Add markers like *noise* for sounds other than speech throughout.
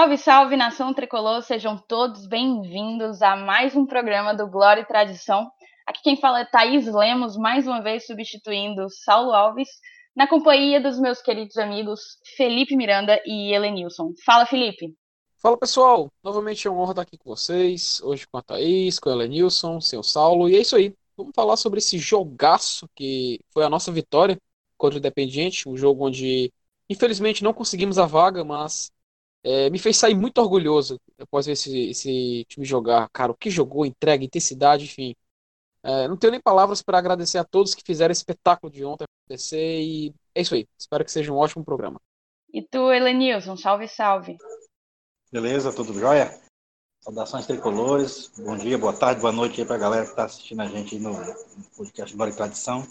Salve, salve, nação tricolor, sejam todos bem-vindos a mais um programa do Glória e Tradição. Aqui quem fala é Thaís Lemos, mais uma vez substituindo Saulo Alves, na companhia dos meus queridos amigos Felipe Miranda e Helenilson. Fala, Felipe. Fala, pessoal. Novamente é uma honra estar aqui com vocês, hoje com a Thaís, com a Helenilson, seu Saulo, e é isso aí. Vamos falar sobre esse jogaço que foi a nossa vitória contra o Independiente, um jogo onde, infelizmente, não conseguimos a vaga, mas é, me fez sair muito orgulhoso após ver esse, esse time jogar. Cara, o que jogou, entrega, intensidade, enfim. É, não tenho nem palavras para agradecer a todos que fizeram esse espetáculo de ontem acontecer e é isso aí. Espero que seja um ótimo programa. E tu, Helenilson, salve, salve. Beleza, tudo jóia? Saudações tricolores, bom dia, boa tarde, boa noite aí pra galera que tá assistindo a gente no podcast Bora Tradição.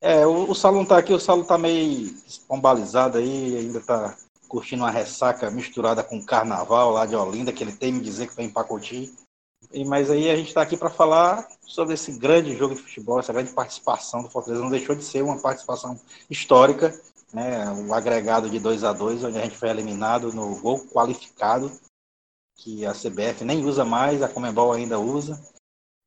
É, o, o Saulo tá aqui, o Saulo tá meio espombalizado aí, ainda tá curtindo uma ressaca misturada com carnaval lá de Olinda, que ele tem me dizer que foi em Pacoti. E, mas aí a gente está aqui para falar sobre esse grande jogo de futebol, essa grande participação do Fortaleza. Não deixou de ser uma participação histórica, né? o agregado de 2 a 2 onde a gente foi eliminado no gol qualificado, que a CBF nem usa mais, a Comembol ainda usa.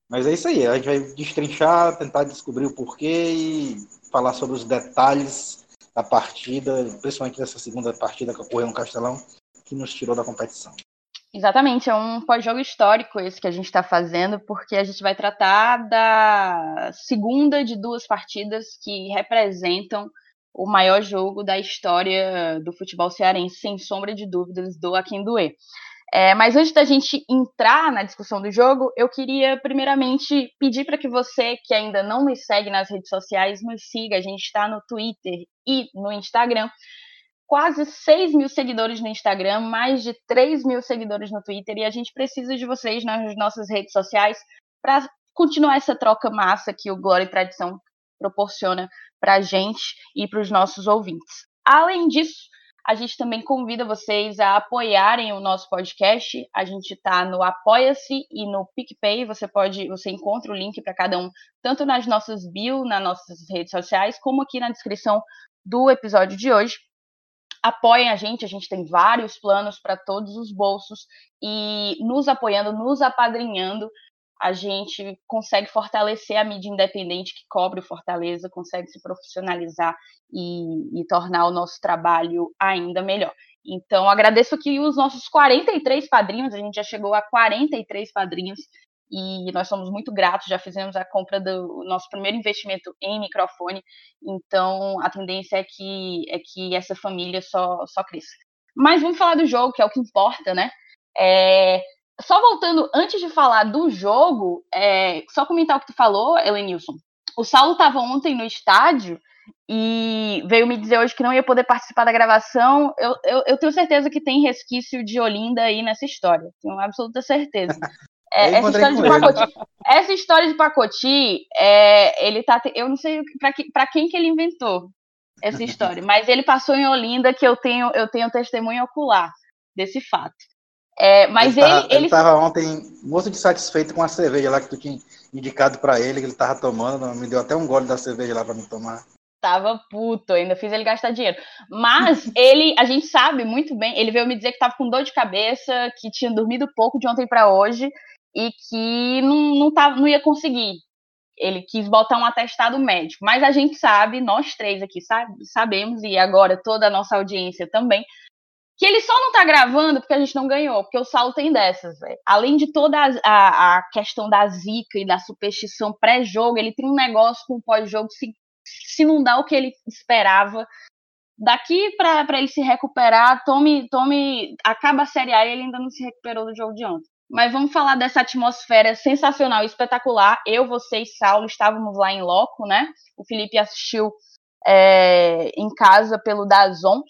Mas é isso aí, a gente vai destrinchar, tentar descobrir o porquê e falar sobre os detalhes da partida, principalmente dessa segunda partida que ocorreu no Castelão, que nos tirou da competição. Exatamente, é um pós-jogo histórico esse que a gente está fazendo, porque a gente vai tratar da segunda de duas partidas que representam o maior jogo da história do futebol cearense, sem sombra de dúvidas, do Aquindoê. É, mas antes da gente entrar na discussão do jogo, eu queria primeiramente pedir para que você que ainda não nos segue nas redes sociais, nos siga. A gente está no Twitter e no Instagram. Quase 6 mil seguidores no Instagram, mais de 3 mil seguidores no Twitter, e a gente precisa de vocês nas nossas redes sociais para continuar essa troca massa que o Glória e Tradição proporciona para a gente e para os nossos ouvintes. Além disso, a gente também convida vocês a apoiarem o nosso podcast. A gente está no Apoia-se e no PicPay. Você pode, você encontra o link para cada um, tanto nas nossas bio, nas nossas redes sociais, como aqui na descrição do episódio de hoje. Apoiem a gente, a gente tem vários planos para todos os bolsos e nos apoiando, nos apadrinhando, a gente consegue fortalecer a mídia independente que cobre o Fortaleza, consegue se profissionalizar e, e tornar o nosso trabalho ainda melhor. Então, agradeço aqui os nossos 43 padrinhos, a gente já chegou a 43 padrinhos e nós somos muito gratos, já fizemos a compra do nosso primeiro investimento em microfone, então a tendência é que, é que essa família só, só cresça. Mas vamos falar do jogo, que é o que importa, né? É, só voltando, antes de falar do jogo, é, só comentar o que tu falou, Elenilson. O Saulo estava ontem no estádio e veio me dizer hoje que não ia poder participar da gravação. Eu, eu, eu tenho certeza que tem resquício de Olinda aí nessa história. Tenho absoluta certeza. *laughs* É, essa, história de Pacoti, essa história de Pacoti, é, ele tá. Eu não sei para que, quem que ele inventou essa história, mas ele passou em Olinda que eu tenho, eu tenho testemunho ocular desse fato. É, mas ele, ele, ele, tava ontem muito satisfeito com a cerveja lá que tu tinha indicado para ele, que ele tava tomando, me deu até um gole da cerveja lá para me tomar. Tava puto, ainda fiz ele gastar dinheiro. Mas *laughs* ele, a gente sabe muito bem, ele veio me dizer que tava com dor de cabeça, que tinha dormido pouco de ontem para hoje e que não, não, tava, não ia conseguir. Ele quis botar um atestado médico, mas a gente sabe, nós três aqui sabe, sabemos, e agora toda a nossa audiência também, que ele só não tá gravando porque a gente não ganhou, porque o Saulo tem dessas, véio. Além de toda a, a, a, questão da zica e da superstição pré-jogo, ele tem um negócio com o pós-jogo, se, se não dá o que ele esperava, daqui para ele se recuperar, tome, tome, acaba a Série A e ele ainda não se recuperou do jogo de ontem. Mas vamos falar dessa atmosfera sensacional, espetacular. Eu, você e Saulo estávamos lá em loco, né? O Felipe assistiu é, em casa pelo Dazon.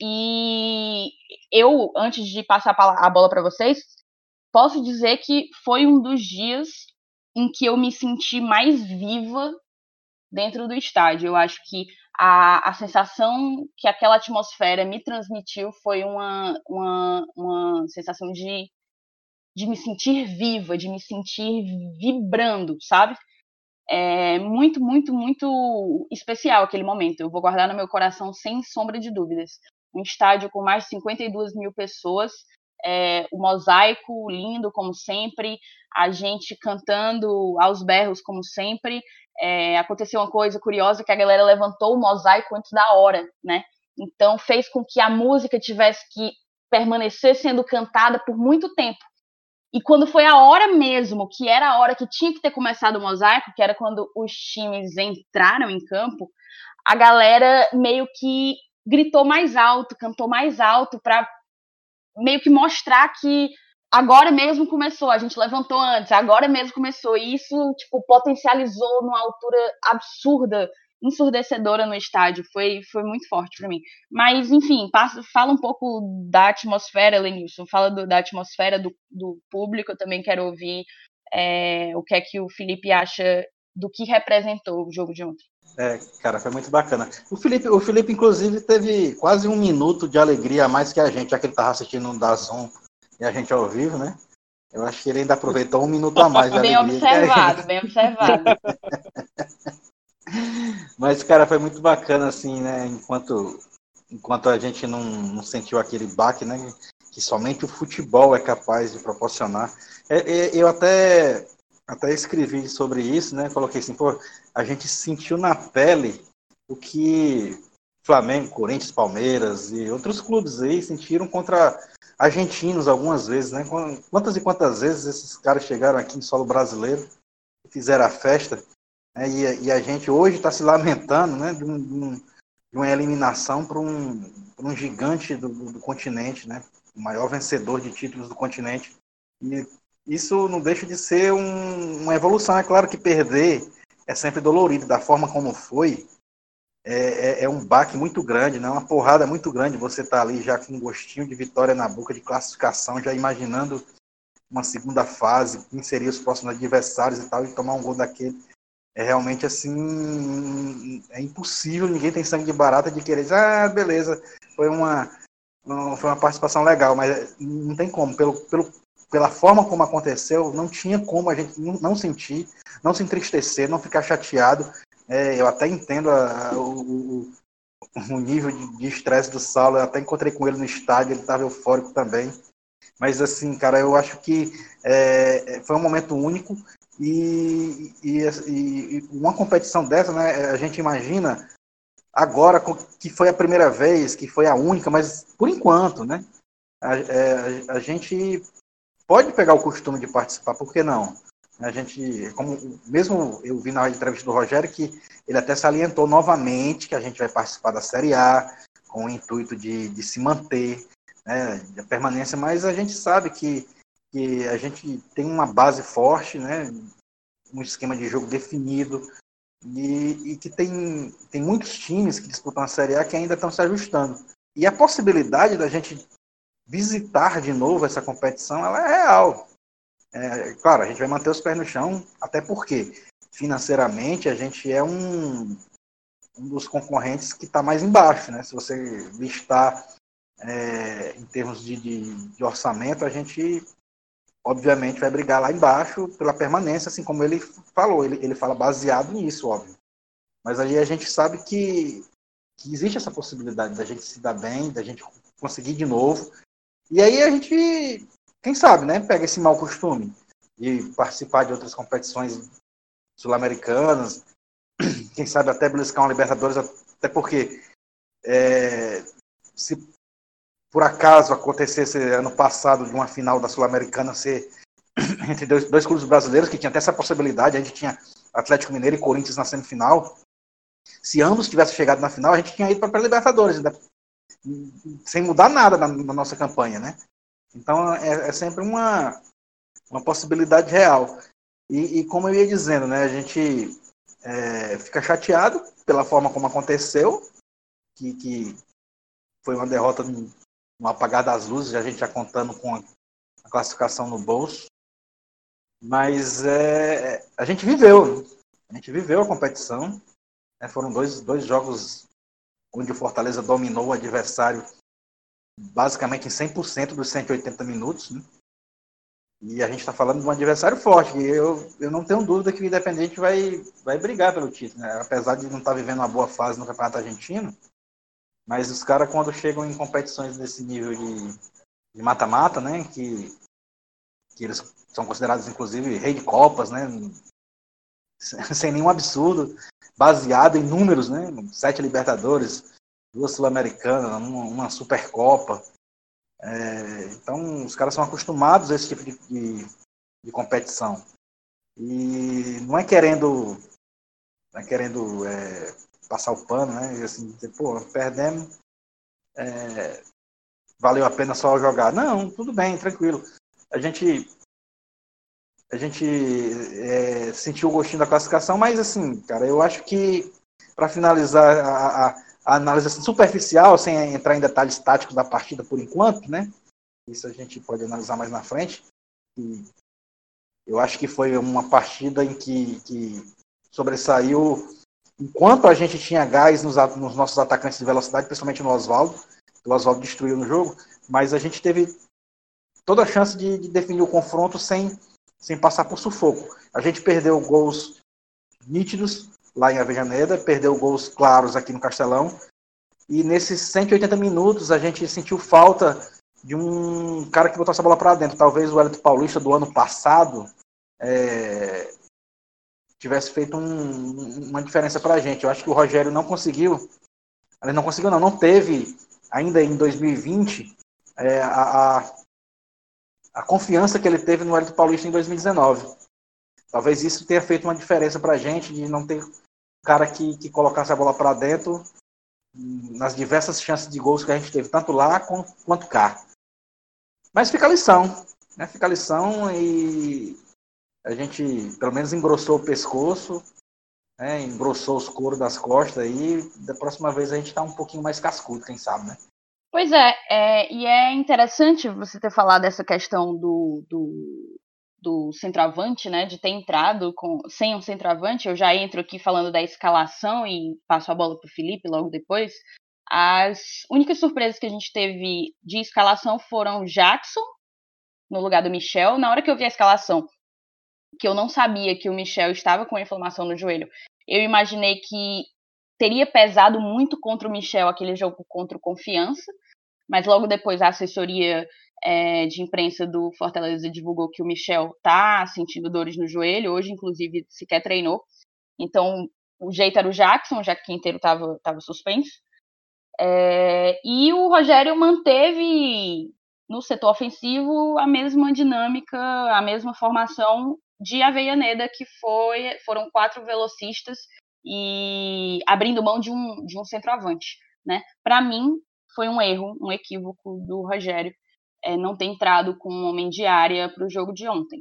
E eu, antes de passar a bola para vocês, posso dizer que foi um dos dias em que eu me senti mais viva dentro do estádio. Eu acho que a, a sensação que aquela atmosfera me transmitiu foi uma, uma, uma sensação de, de me sentir viva, de me sentir vibrando, sabe? É muito, muito, muito especial aquele momento. Eu vou guardar no meu coração sem sombra de dúvidas um estádio com mais de 52 mil pessoas, é, o mosaico lindo como sempre, a gente cantando aos berros como sempre. É, aconteceu uma coisa curiosa que a galera levantou o mosaico antes da hora, né? Então fez com que a música tivesse que permanecer sendo cantada por muito tempo. E quando foi a hora mesmo, que era a hora que tinha que ter começado o mosaico, que era quando os times entraram em campo, a galera meio que gritou mais alto, cantou mais alto para meio que mostrar que agora mesmo começou, a gente levantou antes, agora mesmo começou. E isso, tipo, potencializou numa altura absurda, ensurdecedora no estádio. Foi, foi muito forte para mim. Mas, enfim, passa, fala um pouco da atmosfera, Lenilson. Fala do, da atmosfera do, do público. Eu também quero ouvir é, o que é que o Felipe acha do que representou o jogo de ontem. É, cara, foi muito bacana. O Felipe, o Felipe, inclusive, teve quase um minuto de alegria a mais que a gente, já que ele estava assistindo um Dazon e a gente ao vivo, né? Eu acho que ele ainda aproveitou um minuto a mais de bem. Observado, bem observado, *laughs* Mas, cara, foi muito bacana, assim, né? Enquanto, enquanto a gente não, não sentiu aquele baque, né? Que somente o futebol é capaz de proporcionar. É, é, eu até, até escrevi sobre isso, né? Coloquei assim, pô, a gente sentiu na pele o que Flamengo, Corinthians, Palmeiras e outros clubes aí sentiram contra argentinos algumas vezes, né? Quantas e quantas vezes esses caras chegaram aqui em solo brasileiro e fizeram a festa, né? e, e, a gente hoje está se lamentando, né? De, um, de, um, uma eliminação para um, um gigante do, do, continente, né? O maior vencedor de títulos do continente. E isso não deixa de ser um, uma evolução. É claro que perder é sempre dolorido, da forma como foi, é, é, é, um baque muito grande, né? uma porrada muito grande. Você tá ali já com um gostinho de vitória na boca, de classificação, já imaginando uma segunda fase, quem os próximos adversários e tal, e tomar um gol daquele. É realmente assim, é impossível, ninguém tem sangue de barata de querer dizer, ah, beleza, foi uma, foi uma participação legal, mas não tem como, pelo, pelo, pela forma como aconteceu, não tinha como a gente não sentir, não se entristecer, não ficar chateado, é, eu até entendo a, a, o, o, nível de estresse do Saulo. Eu até encontrei com ele no estádio, ele estava eufórico também. Mas, assim, cara, eu acho que é, foi um momento único e, e, e, uma competição dessa, né, a gente imagina agora que foi a primeira vez, que foi a única, mas por enquanto, né, a, é, a gente pode pegar o costume de participar, por que não? A gente, como mesmo eu vi na entrevista do Rogério que ele até salientou novamente que a gente vai participar da Série A com o intuito de, de se manter, né, da permanência, mas a gente sabe que, que a gente tem uma base forte, né, um esquema de jogo definido e, e que tem, tem muitos times que disputam a Série A que ainda estão se ajustando. E a possibilidade da gente visitar de novo essa competição, ela é real. É, claro, a gente vai manter os pés no chão, até porque financeiramente a gente é um, um dos concorrentes que está mais embaixo, né? Se você listar é, em termos de, de, de, orçamento, a gente obviamente vai brigar lá embaixo pela permanência, assim como ele falou, ele, ele fala baseado nisso, óbvio. Mas aí a gente sabe que, que existe essa possibilidade da gente se dar bem, da gente conseguir de novo. E aí a gente quem sabe, né, pega esse mau costume de participar de outras competições sul-americanas, *clears throat* quem sabe até beliscar uma Libertadores, até porque é, se por acaso acontecesse ano passado de uma final da Sul-Americana ser *clears throat* entre dois, dois clubes brasileiros, que tinha até essa possibilidade, a gente tinha Atlético Mineiro e Corinthians na semifinal, se ambos tivessem chegado na final, a gente tinha ido para a Libertadores, ainda, sem mudar nada na, na nossa campanha, né? Então é, é sempre uma, uma possibilidade real. E, e, como eu ia dizendo, né, a gente é, fica chateado pela forma como aconteceu, que, que foi uma derrota no apagar das luzes, a gente já contando com a, a classificação no bolso. Mas é, a gente viveu, a gente viveu a competição. Né, foram dois, dois jogos onde o Fortaleza dominou o adversário basicamente em 100% dos 180 minutos, né? E a gente está falando de um adversário forte, e eu, eu não tenho dúvida que o Independente vai, vai brigar pelo título, né? apesar de não estar tá vivendo uma boa fase no Campeonato Argentino, mas os caras, quando chegam em competições desse nível de, mata-mata, né? Que, que eles são considerados, inclusive, rei de copas, né? *laughs* Sem nenhum absurdo, baseado em números, né? Sete Libertadores, duas Sul-Americanas, uma, uma Supercopa. É, então, os caras são acostumados a esse tipo de, de, de competição. E não é querendo, não é querendo é, passar o pano, né? E assim, dizer, pô, perdemos, é, valeu a pena só jogar. Não, tudo bem, tranquilo. A gente a gente é, sentiu o gostinho da classificação, mas assim, cara, eu acho que para finalizar a, a, a, análise superficial, sem entrar em detalhes táticos da partida por enquanto, né? Isso a gente pode analisar mais na frente. E eu acho que foi uma partida em que, que sobressaiu enquanto a gente tinha gás nos, nos nossos atacantes de velocidade, principalmente no Oswaldo, o Oswaldo destruiu no jogo, mas a gente teve toda a chance de, de, definir o confronto sem, sem passar por sufoco. A gente perdeu gols nítidos lá em Avejaneda, perdeu gols claros aqui no Castelão, e nesses 180 minutos a gente sentiu falta de um cara que botou essa bola para dentro. Talvez o Wellington Paulista do ano passado é, tivesse feito um, uma diferença para a gente. Eu acho que o Rogério não conseguiu, ele não conseguiu não, não teve ainda em 2020 é, a, a, a, confiança que ele teve no Hélio Paulista em 2019. Talvez isso tenha feito uma diferença para a gente de não ter cara que, que colocasse a bola para dentro nas diversas chances de gols que a gente teve, tanto lá quanto cá. Mas fica a lição, né? Fica a lição e a gente pelo menos engrossou o pescoço, né? engrossou os coros das costas e da próxima vez a gente está um pouquinho mais cascudo, quem sabe, né? Pois é, é, e é interessante você ter falado dessa questão do, do, do centroavante, né, de ter entrado com, sem um centroavante. Eu já entro aqui falando da escalação e passo a bola para o Felipe logo depois. As únicas surpresas que a gente teve de escalação foram Jackson no lugar do Michel. Na hora que eu vi a escalação, que eu não sabia que o Michel estava com inflamação no joelho. Eu imaginei que teria pesado muito contra o Michel aquele jogo contra o Confiança, mas logo depois a assessoria é, de imprensa do Fortaleza divulgou que o Michel tá sentindo dores no joelho, hoje inclusive sequer treinou. Então o jeito era o Jackson, já que Quinteiro estava tava suspenso. É, e o Rogério manteve no setor ofensivo a mesma dinâmica, a mesma formação de Aveianeda, que foi, foram quatro velocistas e abrindo mão de um, de um centroavante. Né? Para mim, foi um erro, um equívoco do Rogério é, não ter entrado com um homem de área para o jogo de ontem.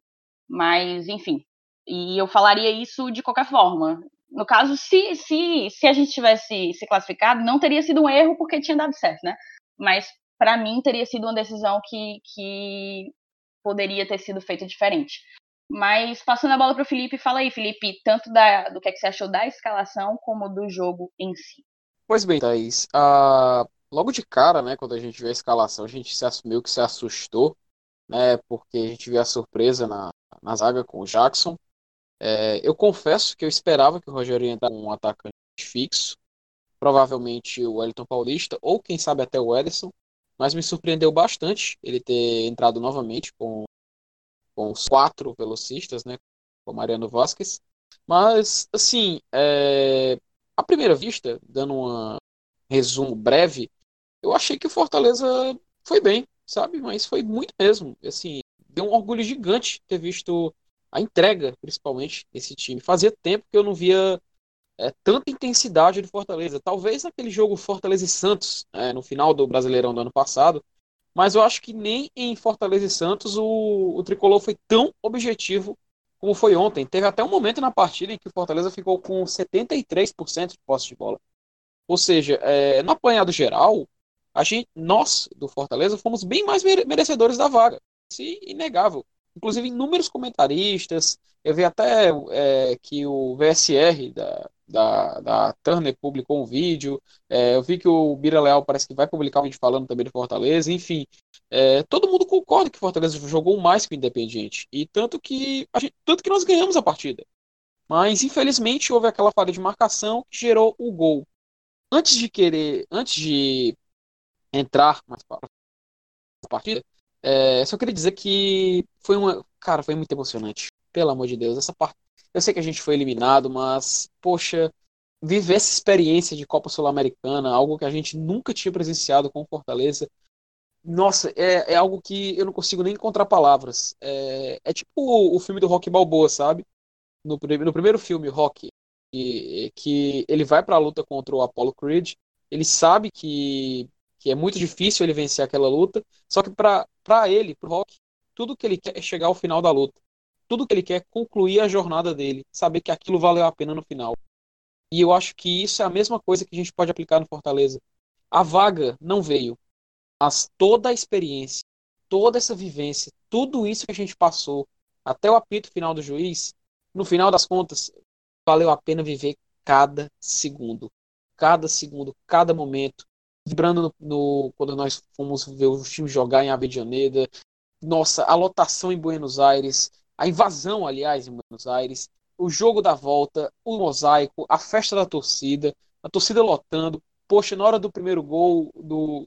Mas, enfim, e eu falaria isso de qualquer forma. No caso, se, se, se a gente tivesse se classificado, não teria sido um erro porque tinha dado certo, né? Mas, para mim, teria sido uma decisão que, que poderia ter sido feita diferente. Mas passando a bola para o Felipe, fala aí, Felipe, tanto da, do que, é que você achou da escalação como do jogo em si. Pois bem, Thaís. Uh, logo de cara, né, quando a gente viu a escalação, a gente se assumiu que se assustou, né, porque a gente viu a surpresa na, na zaga com o Jackson. É, eu confesso que eu esperava que o Rogério entrar com um atacante fixo, provavelmente o Wellington Paulista, ou quem sabe até o Ederson, mas me surpreendeu bastante ele ter entrado novamente com com os quatro velocistas, né, com Mariano Vasquez. Mas, assim, é, à primeira vista, dando um resumo breve, eu achei que o Fortaleza foi bem, sabe? Mas foi muito mesmo. Assim, deu um orgulho gigante ter visto a entrega, principalmente, desse time. Fazia tempo que eu não via é, tanta intensidade do Fortaleza. Talvez naquele jogo Fortaleza e Santos, é, no final do Brasileirão do ano passado, mas eu acho que nem em Fortaleza e Santos o, o tricolor foi tão objetivo como foi ontem. Teve até um momento na partida em que o Fortaleza ficou com 73% de posse de bola. Ou seja, é, no apanhado geral, a gente, nós do Fortaleza fomos bem mais merecedores da vaga. Isso é inegável. Inclusive, inúmeros comentaristas, eu vi até é, que o VSR da, da, da Turner publicou um vídeo. É, eu vi que o Bira Leal parece que vai publicar um vídeo falando também do Fortaleza. Enfim, é, todo mundo concorda que o Fortaleza jogou mais que o Independiente. E tanto que, gente, tanto que nós ganhamos a partida. Mas, infelizmente, houve aquela falha de marcação que gerou o gol. Antes de querer, antes de entrar mais para a partida, É, só queria dizer que foi uma. Cara, foi muito emocionante. Pelo amor de Deus. Essa parte. Eu sei que a gente foi eliminado, mas, poxa, viver essa experiência de Copa Sul-Americana, algo que a gente nunca tinha presenciado com Fortaleza. Nossa, é, é algo que eu não consigo nem encontrar palavras. É, é tipo o, o, filme do Rock Balboa, sabe? No, no primeiro filme, Rock, que, que ele vai para a luta contra o Apollo Creed, ele sabe que, que é muito difícil ele vencer aquela luta, só que para ele, pro Rock, tudo que ele quer é chegar ao final da luta. Tudo que ele quer é concluir a jornada dele, saber que aquilo valeu a pena no final. E eu acho que isso é a mesma coisa que a gente pode aplicar no Fortaleza. A vaga não veio, mas toda a experiência, toda essa vivência, tudo isso que a gente passou, até o apito final do juiz, no final das contas, valeu a pena viver cada segundo. Cada segundo, cada momento. Vibrando no, no quando nós fomos ver o time jogar em Avedianeda. Nossa, a lotação em Buenos Aires, a invasão, aliás, em Buenos Aires, o jogo da volta, o mosaico, a festa da torcida, a torcida lotando. Poxa, na hora do primeiro gol do.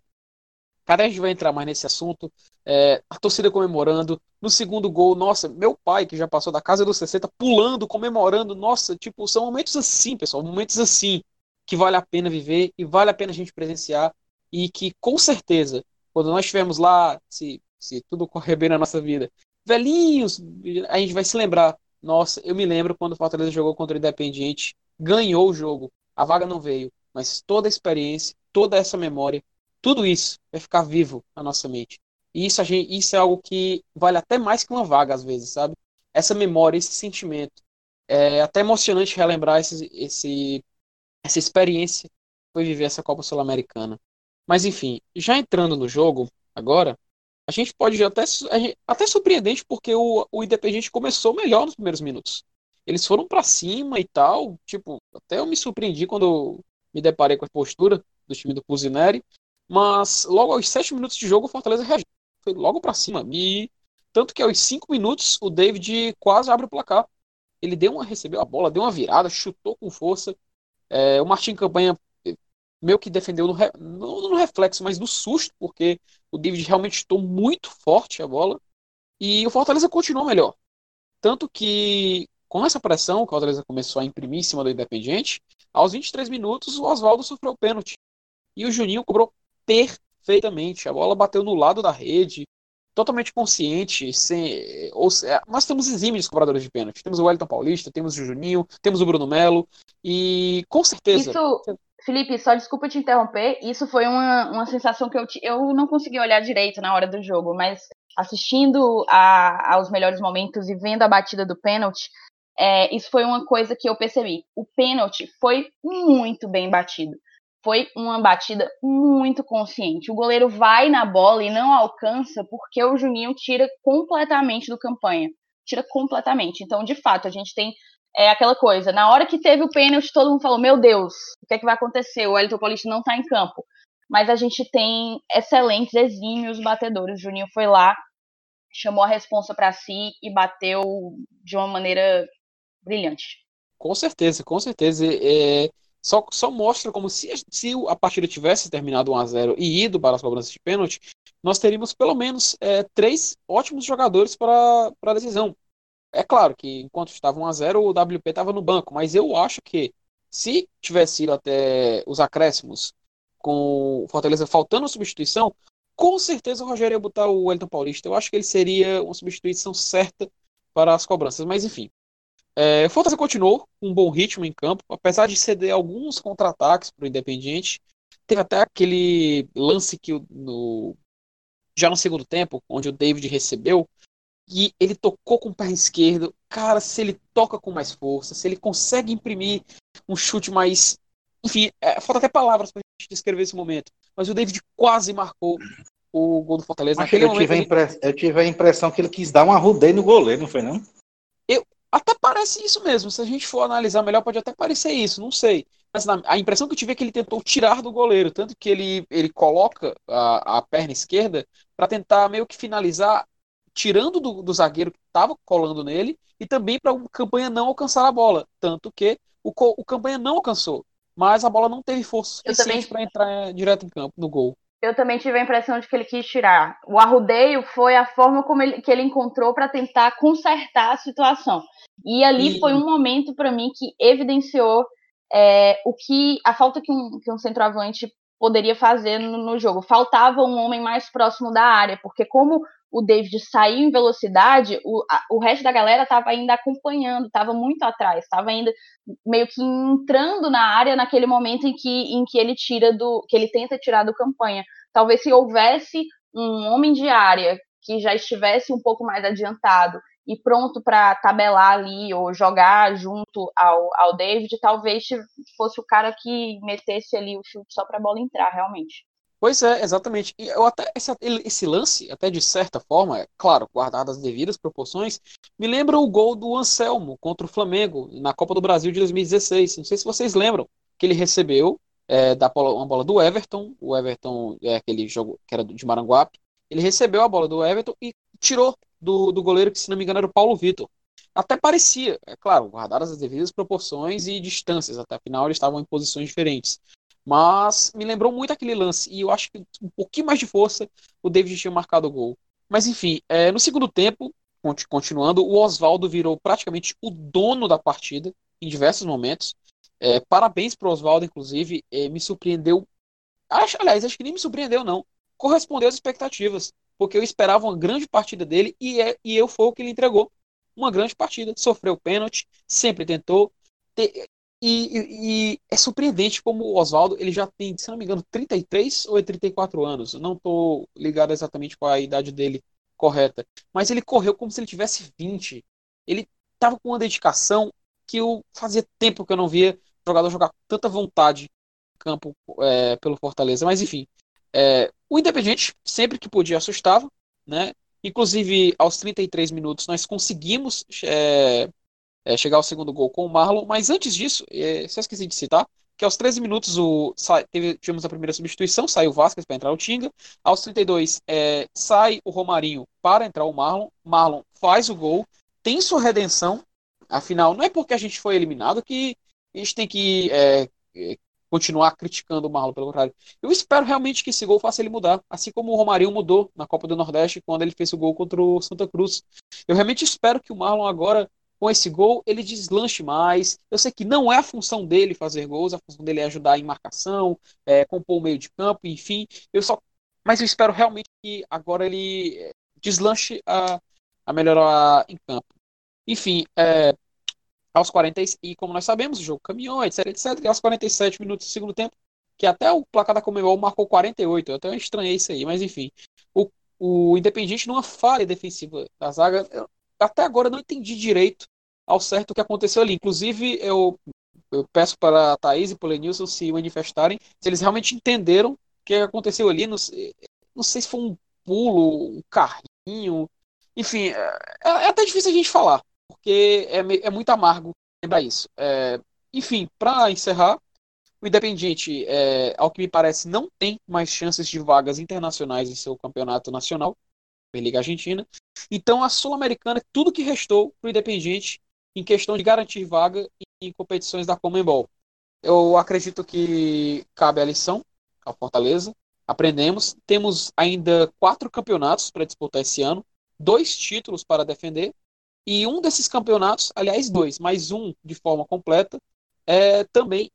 Cara, a gente vai entrar mais nesse assunto. É, a torcida comemorando. No segundo gol, nossa, meu pai, que já passou da casa dos 60, pulando, comemorando. Nossa, tipo, são momentos assim, pessoal, momentos assim que vale a pena viver e vale a pena a gente presenciar. E que, com certeza, quando nós estivermos lá, se, se tudo correr bem na nossa vida, velhinhos, a gente vai se lembrar nossa, eu me lembro quando o Fortaleza jogou contra o Independiente, ganhou o jogo, a vaga não veio, mas toda a experiência, toda essa memória, tudo isso vai ficar vivo na nossa mente. E isso, gente, isso é algo que vale até mais que uma vaga, às vezes, sabe? Essa memória, esse sentimento. É até emocionante relembrar esse, esse, essa experiência foi viver essa Copa Sul-Americana. Mas enfim, já entrando no jogo, agora, a gente pode até, até surpreendente porque o, o Independente começou melhor nos primeiros minutos. Eles foram para cima e tal, tipo, até eu me surpreendi quando me deparei com a postura do time do Pusineri, mas logo aos sete minutos de jogo o Fortaleza reagiu, foi logo para cima. E tanto que aos cinco minutos o David quase abre o placar. Ele deu uma, recebeu a bola, deu uma virada, chutou com força. É, o Martin Campanha meio que defendeu no, no, no, reflexo, mas no susto, porque o David realmente chutou muito forte a bola. E o Fortaleza continuou melhor. Tanto que, com essa pressão o Fortaleza começou a imprimir em cima do Independiente, aos 23 minutos o Oswaldo sofreu o pênalti. E o Juninho cobrou perfeitamente. A bola bateu no lado da rede, totalmente consciente. Sem, ou, nós temos exímios cobradores de pênalti. Temos o Wellington Paulista, temos o Juninho, temos o Bruno Melo. E com certeza. Isso, Felipe, só desculpa te interromper. Isso foi uma, uma sensação que eu, eu não consegui olhar direito na hora do jogo, mas assistindo a, aos melhores momentos e vendo a batida do pênalti, é, isso foi uma coisa que eu percebi. O pênalti foi muito bem batido. Foi uma batida muito consciente. O goleiro vai na bola e não alcança porque o Juninho tira completamente do campanha. Tira completamente. Então, de fato, a gente tem é aquela coisa, na hora que teve o pênalti, todo mundo falou, meu Deus, o que é que vai acontecer? O Elton Paulista não está em campo. Mas a gente tem excelentes, exímios batedores. O Juninho foi lá, chamou a responsa para si e bateu de uma maneira brilhante. Com certeza, com certeza. É, só, só mostra como se, se a partida tivesse terminado 1 a 0 e ido para as cobranças de pênalti, nós teríamos pelo menos é, três ótimos jogadores para a decisão. É claro que enquanto estava 1 a 0 o WP estava no banco, mas eu acho que se tivesse ido até os acréscimos com o Fortaleza faltando substituição, com certeza o Rogério ia botar o Wellington Paulista. Eu acho que ele seria uma substituição certa para as cobranças, mas enfim. É, o Fortaleza continuou com um bom ritmo em campo, apesar de ceder alguns contra-ataques para o Independiente. Teve até aquele lance que no, já no segundo tempo, onde o David recebeu, e ele tocou com o pé esquerdo. Cara, se ele toca com mais força, se ele consegue imprimir um chute mais. Enfim, é, falta até palavras pra gente descrever esse momento. Mas o David quase marcou o gol do Fortaleza. Naquele eu, tive momento, ele... eu tive a impressão que ele quis dar uma rudeia no goleiro, não foi não? Até parece isso mesmo. Se a gente for analisar melhor, pode até parecer isso, não sei. Mas na, a impressão que eu tive é que ele tentou tirar do goleiro, tanto que ele, ele coloca a, a perna esquerda para tentar meio que finalizar tirando do, do zagueiro que estava colando nele e também para o campanha não alcançar a bola. Tanto que o, o campanha não alcançou, mas a bola não teve força suficiente para entrar direto em campo, no gol. Eu também tive a impressão de que ele quis tirar. O arrudeio foi a forma como ele, que ele encontrou para tentar consertar a situação. E ali e... foi um momento para mim que evidenciou é, o que a falta que um, que um centroavante poderia fazer no, no, jogo. Faltava um homem mais próximo da área, porque como o David saiu em velocidade, o, a, o resto da galera estava ainda acompanhando, estava muito atrás, estava ainda meio que entrando na área naquele momento em que, em que ele tira do, que ele tenta tirar do campanha. Talvez se houvesse um homem de área que já estivesse um pouco mais adiantado e pronto para tabelar ali ou jogar junto ao, ao David, talvez fosse o cara que metesse ali o chute só para a bola entrar, realmente. Pois é, exatamente. E eu até esse, esse, lance, até de certa forma, é claro, guardadas as devidas proporções, me lembra o gol do Anselmo contra o Flamengo na Copa do Brasil de 2016. Não sei se vocês lembram que ele recebeu é, da bola, uma bola do Everton, o Everton é aquele jogo que era de Maranguape. Ele recebeu a bola do Everton e tirou do, do goleiro que, se não me engano, era o Paulo Vitor. Até parecia, é claro, guardadas as devidas proporções e distâncias, até afinal eles estavam em posições diferentes. Mas me lembrou muito aquele lance. E eu acho que um pouquinho mais de força o David tinha marcado o gol. Mas enfim, é, no segundo tempo, continuando, o Oswaldo virou praticamente o dono da partida em diversos momentos. É, parabéns para o Oswaldo, inclusive. É, me surpreendeu. Acho, aliás, acho que nem me surpreendeu, não. Correspondeu às expectativas. Porque eu esperava uma grande partida dele e, é, e eu foi o que ele entregou. Uma grande partida. Sofreu pênalti, sempre tentou. E, e, e, é surpreendente como o Oswaldo, ele já tem, se não me engano, 33 ou 34 anos. Não estou ligado exatamente com a idade dele correta. Mas ele correu como se ele tivesse 20. Ele estava com uma dedicação que eu fazia tempo que eu não via jogador jogar com tanta vontade em campo é, pelo Fortaleza. Mas enfim, é, o Independente, sempre que podia, assustava. Né? Inclusive, aos 33 minutos, nós conseguimos é, é, chegar ao segundo gol com o Marlon. Mas antes disso, é, só esqueci de citar, que aos 13 minutos o, teve, tivemos a primeira substituição, saiu o Vasquez para entrar o Tinga. Aos 32 é, sai o Romarinho para entrar o Marlon. Marlon faz o gol, tem sua redenção. Afinal, não é porque a gente foi eliminado que a gente tem que é, é continuar criticando o Marlon, pelo contrário. Eu espero realmente que esse gol faça ele mudar, assim como o Romarinho mudou na Copa do Nordeste quando ele fez o gol contra o Santa Cruz. Eu realmente espero que o Marlon agora com esse gol ele deslanche mais. Eu sei que não é a função dele fazer gols, a função dele é ajudar em marcação, é, compor o meio de campo, enfim. Eu só, mas eu espero realmente que agora ele é, deslanche a, a melhorar em campo. Enfim, é, aos 40 e como nós sabemos, o jogo caminhou, etc, etc. E aos 47 minutos do segundo tempo, que até o placar da Comebol marcou 48. Eu até estranhei isso aí, mas enfim. O, o Independiente numa falha defensiva da zaga, eu, até agora eu não entendi direito ao certo o que aconteceu ali. Inclusive, eu, eu peço para a Thaís e para o Lenilson se manifestarem se eles realmente entenderam o que aconteceu ali. Não, não sei se foi um pulo, um carrinho. Enfim, é, é até difícil a gente falar, porque é, é muito amargo lembrar isso. É, enfim, para encerrar, o Independiente, é, ao que me parece, não tem mais chances de vagas internacionais em seu campeonato nacional, Liga Argentina. Então, a Sul-Americana tudo que restou para o Independiente em questão de garantir vaga em competições da Comembol. Eu acredito que cabe a lição ao Fortaleza. Aprendemos. Temos ainda quatro campeonatos para disputar esse ano, dois títulos para defender. E um desses campeonatos, aliás, dois, mais um de forma completa, é também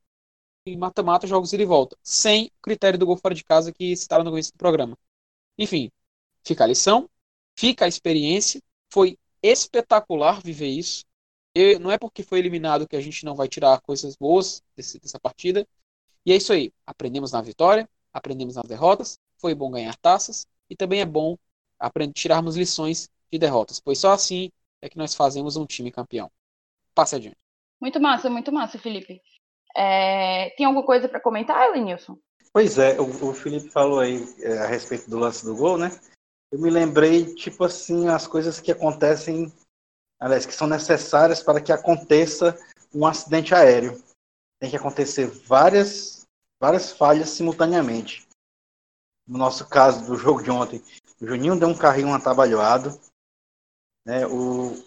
em mata-mata, jogos ida e volta, sem critério do gol fora de casa que citaram no começo do programa. Enfim, fica a lição, fica a experiência. Foi espetacular viver isso. E não é porque foi eliminado que a gente não vai tirar coisas boas desse, dessa partida. E é isso aí. Aprendemos na vitória, aprendemos nas derrotas. Foi bom ganhar taças e também é bom aprender, tirarmos lições de derrotas, pois só assim é que nós fazemos um time campeão. Passe adiante. Muito massa, muito massa, Felipe. É... Tem alguma coisa para comentar, Elenilson? Pois é, o, o Felipe falou aí é, a respeito do lance do gol, né? Eu me lembrei, tipo assim, as coisas que acontecem aliás, que são necessárias para que aconteça um acidente aéreo. Tem que acontecer várias, várias falhas simultaneamente. No nosso caso do jogo de ontem, o Juninho deu um carrinho atabalhoado. Né? O,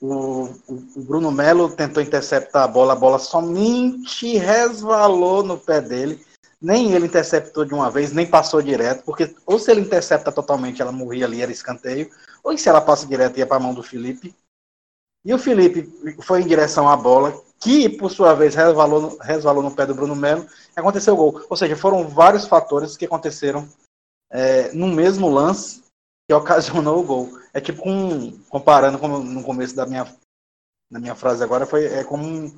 o, o Bruno Melo tentou interceptar a bola, a bola somente resvalou no pé dele. Nem ele interceptou de uma vez, nem passou direto, porque ou se ele intercepta totalmente, ela morria ali, era escanteio, ou se ela passa direto, ia para a mão do Felipe. E o Felipe foi em direção à bola, que por sua vez resvalou, resvalou no pé do Bruno Melo, e aconteceu o gol. Ou seja, foram vários fatores que aconteceram é, no mesmo lance que ocasionou o gol. É tipo um, comparando como no começo da minha, da minha frase agora, foi é como um,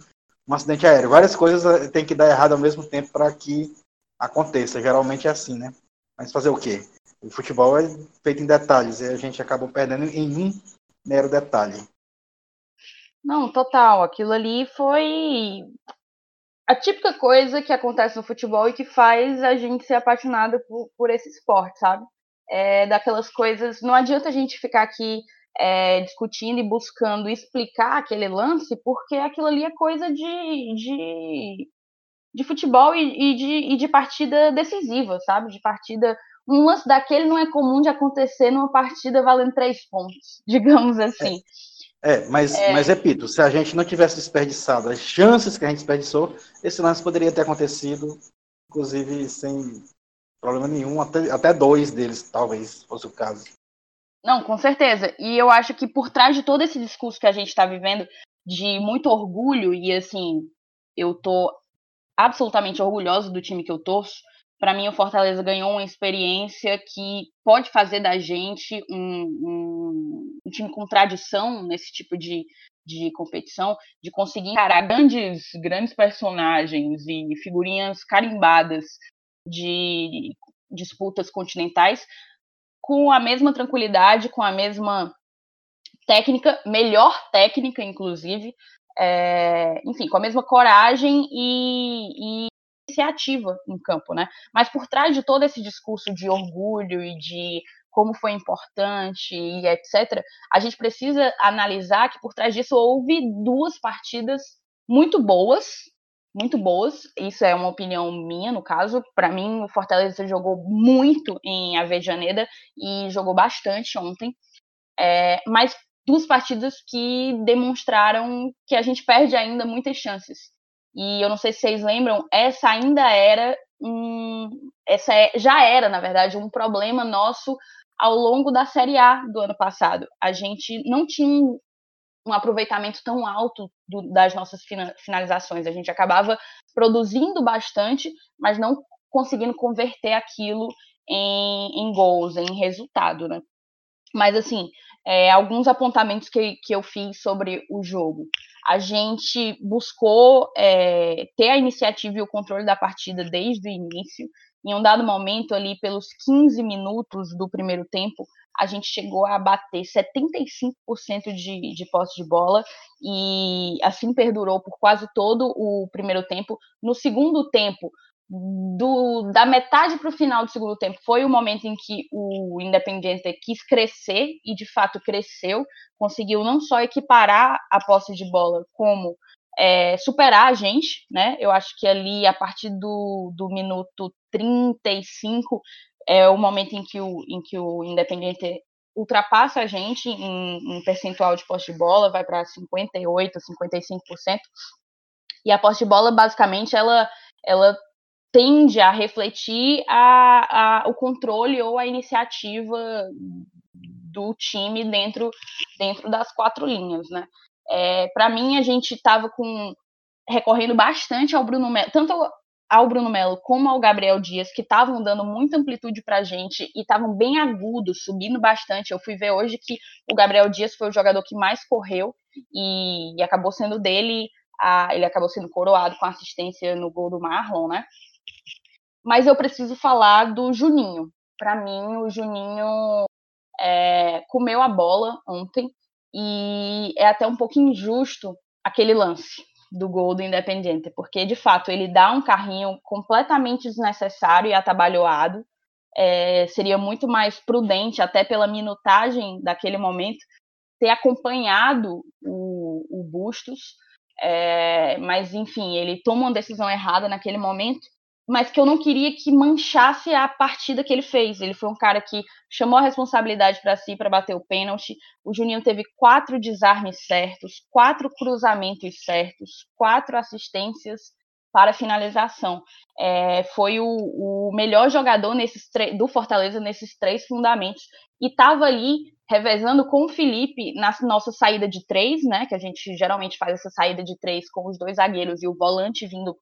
um acidente aéreo. Várias coisas eh, tem que dar errado ao mesmo tempo para que aconteça. Geralmente é assim, né? Mas fazer o quê? O futebol é feito em detalhes e a gente acabou perdendo em um mero detalhe. Não, total. Aquilo ali foi a típica coisa que acontece no futebol e que faz a gente ser apaixonado por, por esse esporte, sabe? É daquelas coisas. Não adianta a gente ficar aqui é, discutindo e buscando explicar aquele lance, porque aquilo ali é coisa de, de, de futebol e, e, de, e de partida decisiva, sabe? De partida. Um lance daquele não é comum de acontecer numa partida valendo três pontos, *laughs* digamos assim. É, é mas, é... mas repito, se a gente não tivesse desperdiçado as chances que a gente desperdiçou, esse lance poderia ter acontecido, inclusive sem problema nenhum, até, até dois deles, talvez fosse o caso. Não, com certeza. E eu acho que por trás de todo esse discurso que a gente está vivendo, de muito orgulho, e assim, eu tô absolutamente orgulhosa do time que eu torço. Para mim, o Fortaleza ganhou uma experiência que pode fazer da gente um, um, um time com tradição nesse tipo de, de competição, de conseguir encarar grandes, grandes personagens e figurinhas carimbadas de disputas continentais com a mesma tranquilidade, com a mesma técnica, melhor técnica, inclusive, é, enfim, com a mesma coragem e, e, iniciativa em campo, né? Mas por trás de todo esse discurso de orgulho e de como foi importante e etc., a gente precisa analisar que por trás disso houve duas partidas muito boas, muito boas. Isso é uma opinião minha, no caso. Para mim, o Fortaleza jogou muito em Avejaneda e jogou bastante ontem. É, mas duas partidas que demonstraram que a gente perde ainda muitas chances. E eu não sei se vocês lembram, essa ainda era um, essa é, já era, na verdade, um problema nosso ao longo da Série A do ano passado. A gente não tinha um aproveitamento tão alto do, das nossas finalizações. A gente acabava produzindo bastante, mas não conseguindo converter aquilo em, em gols, em resultado, né? Mas, assim, é, alguns apontamentos que, que eu fiz sobre o jogo. A gente buscou é, ter a iniciativa e o controle da partida desde o início. Em um dado momento, ali pelos 15 minutos do primeiro tempo, a gente chegou a bater 75% de, de posse de bola e assim perdurou por quase todo o primeiro tempo. No segundo tempo, do, da metade para o final do segundo tempo foi o momento em que o Independiente quis crescer e de fato cresceu, conseguiu não só equiparar a posse de bola, como é, superar a gente, né? Eu acho que ali a partir do, do minuto 35 é o momento em que o, em que o Independiente ultrapassa a gente em, em percentual de posse de bola, vai para 58, 55%. E a posse de bola, basicamente, ela, ela tende a refletir a, a, o controle ou a iniciativa do time dentro, dentro das quatro linhas, né? É, para mim, a gente estava com recorrendo bastante ao Bruno Melo, tanto ao Bruno Melo como ao Gabriel Dias, que estavam dando muita amplitude para a gente e estavam bem agudos, subindo bastante. Eu fui ver hoje que o Gabriel Dias foi o jogador que mais correu e, e acabou sendo dele, a, ele acabou sendo coroado com assistência no gol do Marlon, né? Mas eu preciso falar do Juninho. Para mim, o Juninho é, comeu a bola ontem e é até um pouco injusto aquele lance do gol do Independiente, porque de fato ele dá um carrinho completamente desnecessário e atabalhoado. É, seria muito mais prudente, até pela minutagem daquele momento, ter acompanhado o, o Bustos, é, mas enfim, ele toma uma decisão errada naquele momento mas que eu não queria que manchasse a partida que ele fez. Ele foi um cara que chamou a responsabilidade para si para bater o pênalti. O Juninho teve quatro desarmes certos, quatro cruzamentos certos, quatro assistências para finalização. É, foi o, o, melhor jogador nesses do Fortaleza nesses três fundamentos e estava ali revezando com o Felipe na nossa saída de três, né? Que a gente geralmente faz essa saída de três com os dois zagueiros e o volante vindo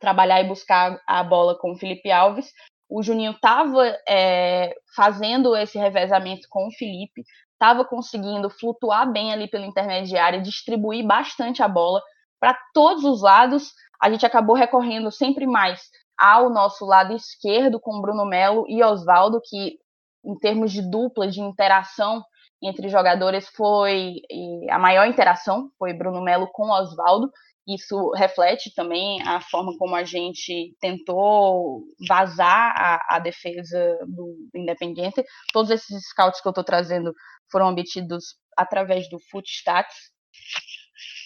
trabalhar e buscar a bola com o Felipe Alves. O Juninho estava é, fazendo esse revezamento com o Felipe, estava conseguindo flutuar bem ali pela intermediária, distribuir bastante a bola para todos os lados. A gente acabou recorrendo sempre mais ao nosso lado esquerdo com Bruno Melo e Oswaldo, que em termos de dupla, de interação entre jogadores, foi a maior interação, foi Bruno Melo com Oswaldo. Isso reflete também a forma como a gente tentou vazar a, a defesa do, Independiente. Todos esses scouts que eu estou trazendo foram obtidos através do Footstats.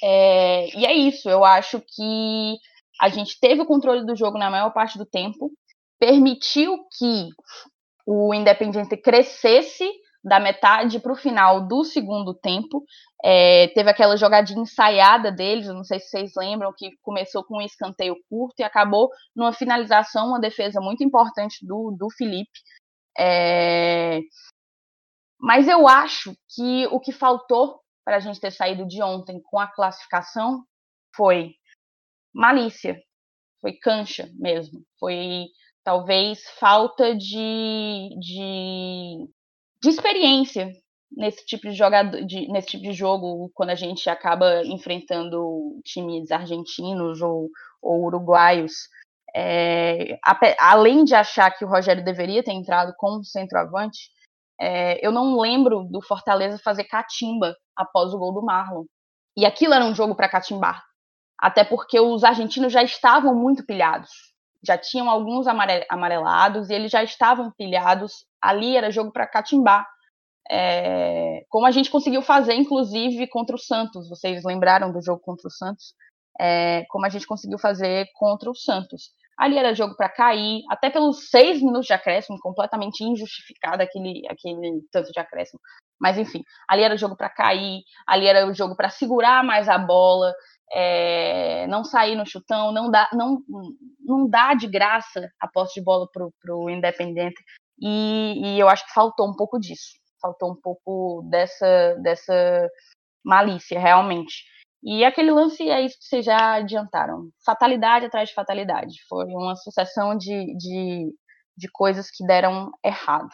É, e é isso, eu acho que a gente teve o controle do jogo na maior parte do tempo, permitiu que o Independiente crescesse da metade para o final do segundo tempo. É, teve aquela jogadinha ensaiada deles, não sei se vocês lembram, que começou com um escanteio curto e acabou numa finalização, uma defesa muito importante do, do Felipe. É, mas eu acho que o que faltou para a gente ter saído de ontem com a classificação foi malícia, foi cancha mesmo, foi talvez falta de, de de experiência nesse tipo de jogador, de, nesse tipo de jogo, quando a gente acaba enfrentando times argentinos ou, ou uruguaios. É, a, além de achar que o Rogério deveria ter entrado como centroavante, é, eu não lembro do Fortaleza fazer catimba após o gol do Marlon. E aquilo era um jogo para catimbar. Até porque os argentinos já estavam muito pilhados já tinham alguns amarelados e eles já estavam pilhados. Ali era jogo para catimbar. É, como a gente conseguiu fazer, inclusive, contra o Santos. Vocês lembraram do jogo contra o Santos? É, como a gente conseguiu fazer contra o Santos. Ali era jogo para cair, até pelos seis minutos de acréscimo, completamente injustificado aquele, aquele tanto de acréscimo. Mas enfim, ali era jogo para cair, ali era o jogo para segurar mais a bola é, não sair no chutão, não dá, não, não dá de graça a posse de bola para o Independente. E, e, eu acho que faltou um pouco disso. Faltou um pouco dessa, dessa malícia, realmente. E aquele lance é isso que vocês já adiantaram. Fatalidade atrás de fatalidade. Foi uma sucessão de, de, de coisas que deram errado.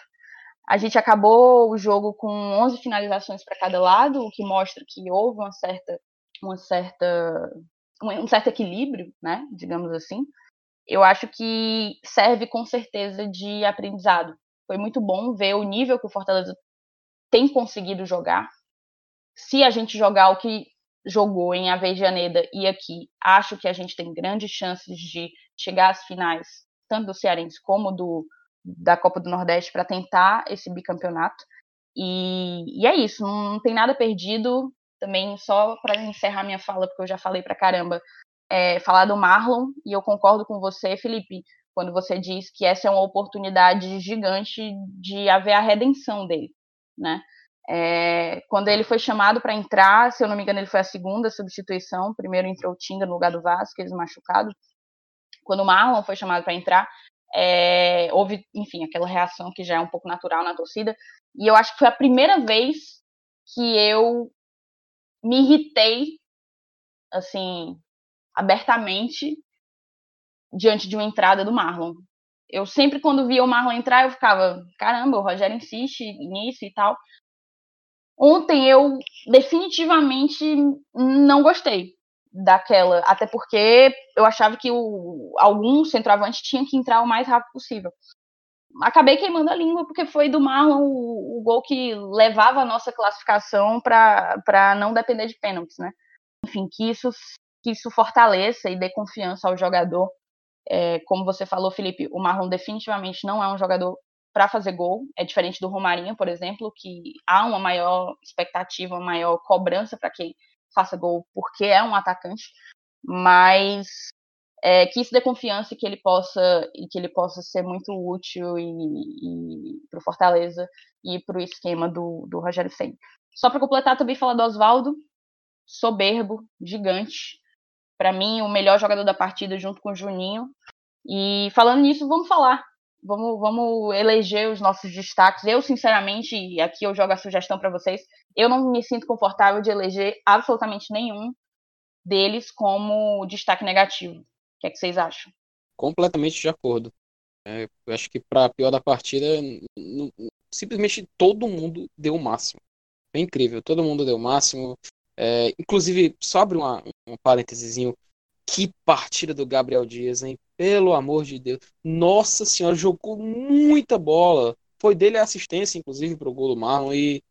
A gente acabou o jogo com 11 finalizações para cada lado, o que mostra que houve uma certa uma certa um certo equilíbrio, né, digamos assim, eu acho que serve com certeza de aprendizado. Foi muito bom ver o nível que o Fortaleza tem conseguido jogar. Se a gente jogar o que jogou em Avejaneda e aqui, acho que a gente tem grandes chances de chegar às finais, tanto do Cearense como do da Copa do Nordeste para tentar esse bicampeonato. E, e é isso, não, não tem nada perdido também, só para encerrar minha fala, porque eu já falei para caramba, é, falar do Marlon, e eu concordo com você, Felipe, quando você diz que essa é uma oportunidade gigante de haver a redenção dele, né? É, quando ele foi chamado para entrar, se eu não me engano, ele foi a segunda substituição. Primeiro entrou o Tinga no lugar do Vasquez, machucado. Quando o Marlon foi chamado para entrar, é, houve, enfim, aquela reação que já é um pouco natural na torcida. E eu acho que foi a primeira vez que eu me irritei, assim, abertamente diante de uma entrada do Marlon. Eu sempre, quando via o Marlon entrar, eu ficava, caramba, o Rogério insiste nisso e tal. Ontem eu definitivamente não gostei daquela, até porque eu achava que o, algum centroavante tinha que entrar o mais rápido possível acabei queimando a língua porque foi do Marlon o, o gol que levava a nossa classificação para não depender de pênaltis, né? Enfim, que isso, que isso fortaleça e dê confiança ao jogador. É, como você falou, Felipe, o Marlon definitivamente não é um jogador para fazer gol. É diferente do Romarinho, por exemplo, que há uma maior expectativa, uma maior cobrança para que faça gol porque é um atacante. Mas é, que isso dê confiança e que ele possa e que ele possa ser muito útil e, e para o Fortaleza e para o esquema do, do Rogério Senna. Só para completar também falar do Oswaldo, soberbo, gigante. para mim, o melhor jogador da partida junto com o Juninho. E falando nisso, vamos falar. Vamos, vamos eleger os nossos destaques. Eu, sinceramente, e aqui eu jogo a sugestão para vocês, eu não me sinto confortável de eleger absolutamente nenhum deles como destaque negativo. Que, é que vocês acham? Completamente de acordo. É, eu acho que para pior da partida, simplesmente todo mundo deu o máximo. É incrível, todo mundo deu o máximo. É, inclusive, só abre uma, um parênteses. Que partida do Gabriel Dias, hein? Pelo amor de Deus. Nossa senhora, jogou muita bola. Foi dele a assistência, inclusive, para o gol do Marlon. E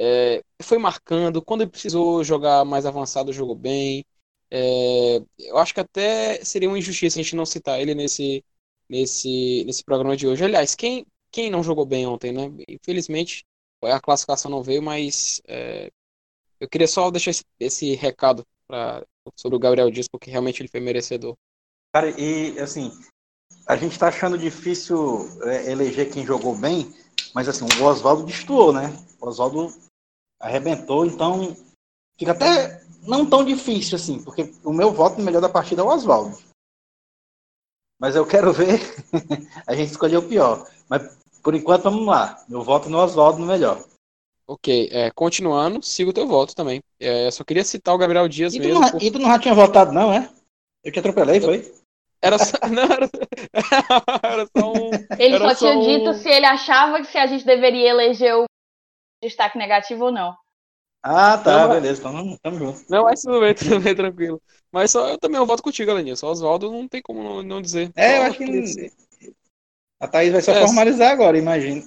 é, foi marcando. Quando ele precisou jogar mais avançado, jogou bem. É, eu acho que até seria uma injustiça a gente não citar ele nesse, nesse, nesse programa de hoje. Aliás, quem, quem não jogou bem ontem, né? Infelizmente, a classificação não veio, mas é, eu queria só deixar esse, esse recado pra, sobre o Gabriel Dias, porque realmente ele foi merecedor. Cara, e assim, a gente tá achando difícil é, eleger quem jogou bem, mas assim, o Oswaldo destoou, né? O Oswaldo arrebentou, então fica até não tão difícil assim, porque o meu voto no melhor da partida é o Oswaldo. Mas eu quero ver *laughs* a gente escolher o pior. Mas por enquanto vamos lá. Meu voto no Oswaldo no melhor. Ok, é, continuando, sigo o teu voto também. É, só queria citar o Gabriel Dias e mesmo. Não, por... E tu não já tinha votado, não, é? Eu te atropelei, foi? Era só. *laughs* Não, era, *laughs* era só um. Ele só, só tinha um... dito se ele achava que se a gente deveria eleger o destaque negativo ou não. Ah, tá, não, beleza, então tamo junto. Não, mas tudo bem, *laughs* tudo bem, tranquilo. Mas só eu também eu voto contigo, Alaninha. Só Oswaldo não tem como não, não dizer. É, eu acho que. A Thaís vai só é, formalizar agora, imagino.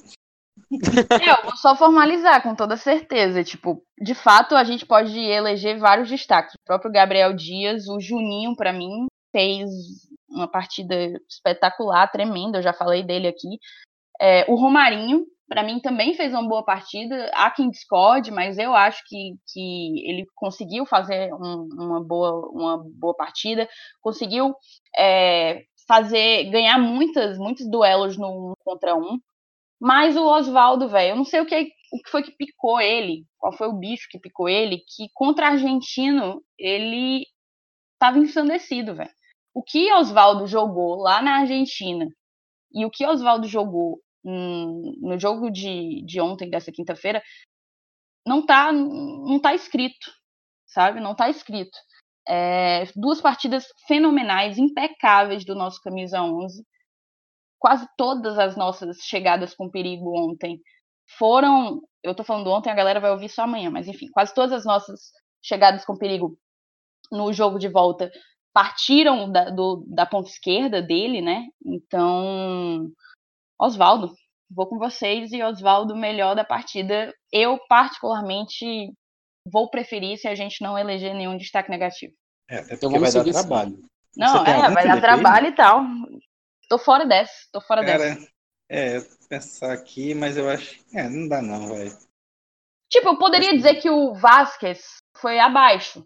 *laughs* É, eu vou só formalizar, com toda certeza. Tipo, de fato, a gente pode eleger vários destaques. O próprio Gabriel Dias, o Juninho, para mim, fez uma partida espetacular, tremenda. Eu já falei dele aqui. É, o Romarinho, para mim também fez uma boa partida. Há quem discorde, mas eu acho que, que ele conseguiu fazer um, uma, boa, uma boa partida, conseguiu é, fazer ganhar muitas, muitos duelos no um contra um. Mas o Oswaldo, velho, eu não sei o que, o que foi que picou ele, qual foi o bicho que picou ele, que contra argentino ele tava ensandecido, velho. O que Oswaldo jogou lá na Argentina e o que Oswaldo jogou no jogo de, de ontem, dessa quinta-feira, não tá, não tá escrito, sabe? Não tá escrito. É, duas partidas fenomenais, impecáveis do nosso camisa 11. Quase todas as nossas chegadas com perigo ontem foram. Eu tô falando ontem, a galera vai ouvir só amanhã, mas enfim, quase todas as nossas chegadas com perigo no jogo de volta partiram da, do, da ponta esquerda dele, né? Então, Oswaldo, vou com vocês e Oswaldo melhor da partida. Eu, particularmente, vou preferir se a gente não eleger nenhum destaque negativo. É, até então porque vai dar trabalho. Não, é, vai dar trabalho e tal. Tô fora dessa, tô fora Cara, dessa. É, pensar aqui, mas eu acho. É, não dá não, vai. Tipo, eu poderia dizer que o Vasquez foi abaixo.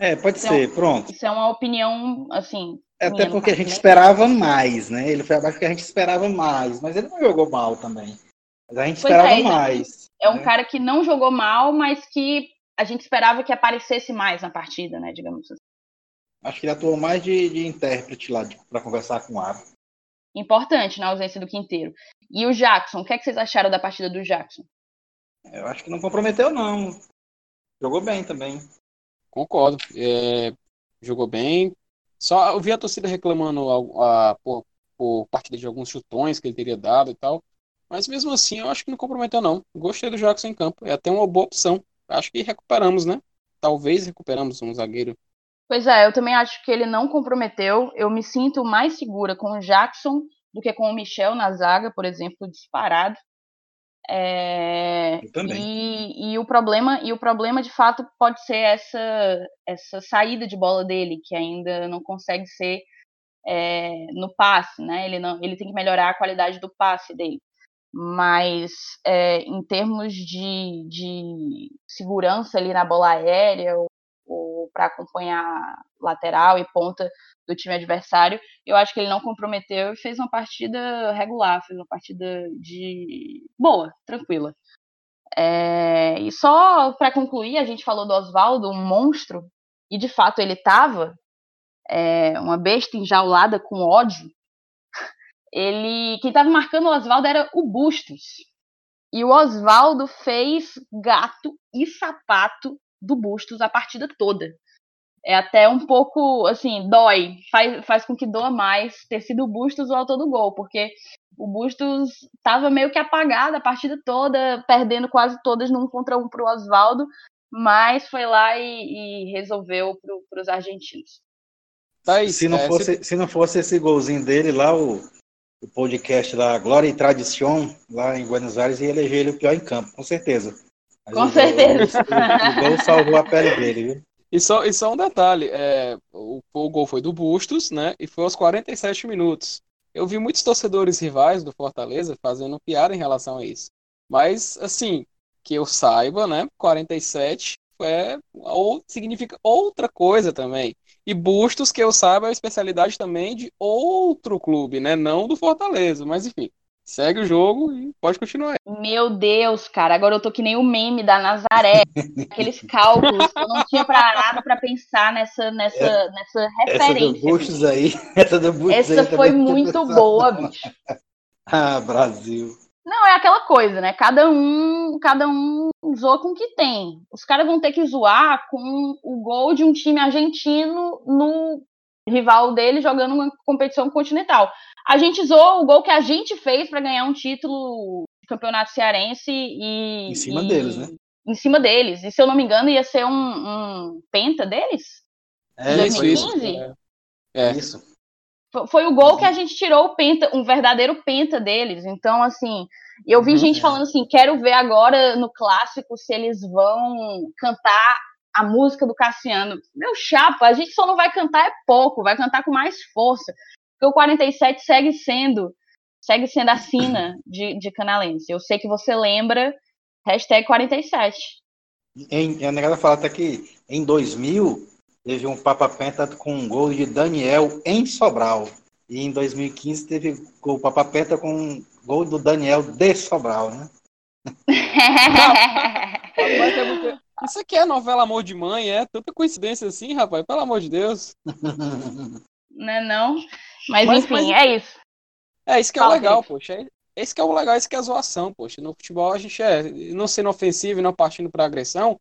É, pode isso ser, pronto. Isso é uma opinião, assim, é até porque a gente esperava mais, né? Ele foi abaixo porque a gente esperava mais, mas ele não jogou mal também. Mas a gente pois esperava é, mais. É um né? cara que não jogou mal, mas que a gente esperava que aparecesse mais na partida, né? Digamos assim. Acho que ele atuou mais de, de intérprete lá para conversar com o Aro. Importante na ausência do Quinteiro. E o Jackson, o que, é que vocês acharam da partida do Jackson? Eu acho que não comprometeu, não. Jogou bem também. Concordo. É, jogou bem, só eu vi a torcida reclamando a, a, por, por partida de alguns chutões que ele teria dado e tal. Mas mesmo assim, eu acho que não comprometeu, não. Gostei do Jackson em campo. É até uma boa opção. Acho que recuperamos, né? Talvez recuperamos um zagueiro. Pois é, eu também acho que ele não comprometeu. Eu me sinto mais segura com o Jackson do que com o Michel na zaga, por exemplo, disparado. É, e, e, o problema e o problema de fato pode ser essa essa saída de bola dele que ainda não consegue ser é, no passe, né? Ele não ele tem que melhorar a qualidade do passe dele. Mas é, em termos de, de segurança ali na bola aérea para acompanhar lateral e ponta do time adversário. Eu acho que ele não comprometeu e fez uma partida regular, fez uma partida de boa, tranquila. É... e só para concluir, a gente falou do Oswaldo, um monstro, e de fato ele estava. é, uma besta enjaulada com ódio, ele quem estava marcando o Oswaldo era o Bustos. E o Oswaldo fez gato e sapato do Bustos a partida toda. É até um pouco, assim, dói, faz, faz com que doa mais ter sido o Bustos o autor do gol, porque o Bustos estava meio que apagado a partida toda, perdendo quase todas num contra um para o Oswaldo, mas foi lá e, e resolveu para os argentinos. Tá se, não é, fosse, se... se não fosse esse golzinho dele lá, o, o podcast lá, Glória e Tradição, lá em Buenos Aires, ia eleger ele o pior em campo, com certeza. Mas com o, certeza. O, o, gol salvou a pele dele, viu? E só, e só um detalhe, é, o, o gol foi do Bustos, né? E foi aos 47 minutos. Eu vi muitos torcedores rivais do Fortaleza fazendo piada em relação a isso. Mas, assim, que eu saiba, né? 47 é, ou, significa outra coisa também. E Bustos, que eu saiba, é a especialidade também de outro clube, né? Não do Fortaleza, mas enfim. Segue o jogo e pode continuar. Meu Deus, cara, agora eu tô que nem o meme da Nazaré. *laughs* aqueles cálculos eu não tinha parado para pensar nessa, nessa, é, nessa referência. Essa do aí. *laughs* Essa do Essa foi muito boa, bicho. *laughs* ah, Brasil. Não, é aquela coisa, né? Cada um, cada um zoa com o que tem. Os caras vão ter que zoar com o gol de um time argentino no rival dele jogando uma competição continental. A gente zoou o gol que a gente fez para ganhar um título de campeonato cearense e. Em cima e, deles, né? Em cima deles. E se eu não me engano, ia ser um, um penta deles? É, 2015? Isso. É. é. Isso. Foi o gol que a gente tirou o penta, um verdadeiro penta deles. Então, assim, eu vi uhum, gente é. falando assim: quero ver agora no clássico se eles vão cantar a música do Cassiano. Meu chapa, a gente só não vai cantar é pouco, vai cantar com mais força. Porque o 47 segue sendo, segue sendo a sina de, de canalense. Eu sei que você lembra, hashtag 47. Em, a negada fala até que em 2000 teve um Papa Penta com um gol de Daniel em Sobral. E em 2015 teve o Papa Penta com um gol do Daniel de Sobral, né? *laughs* Isso aqui é novela Amor de Mãe, é tanta coincidência assim, rapaz, pelo amor de Deus. Não é não? Mas, mas enfim, mas... é isso. É isso que é Fala o legal, poxa. É, esse que é o legal, esse que é a zoação, poxa. No futebol a gente é, não sendo ofensivo e não partindo para agressão,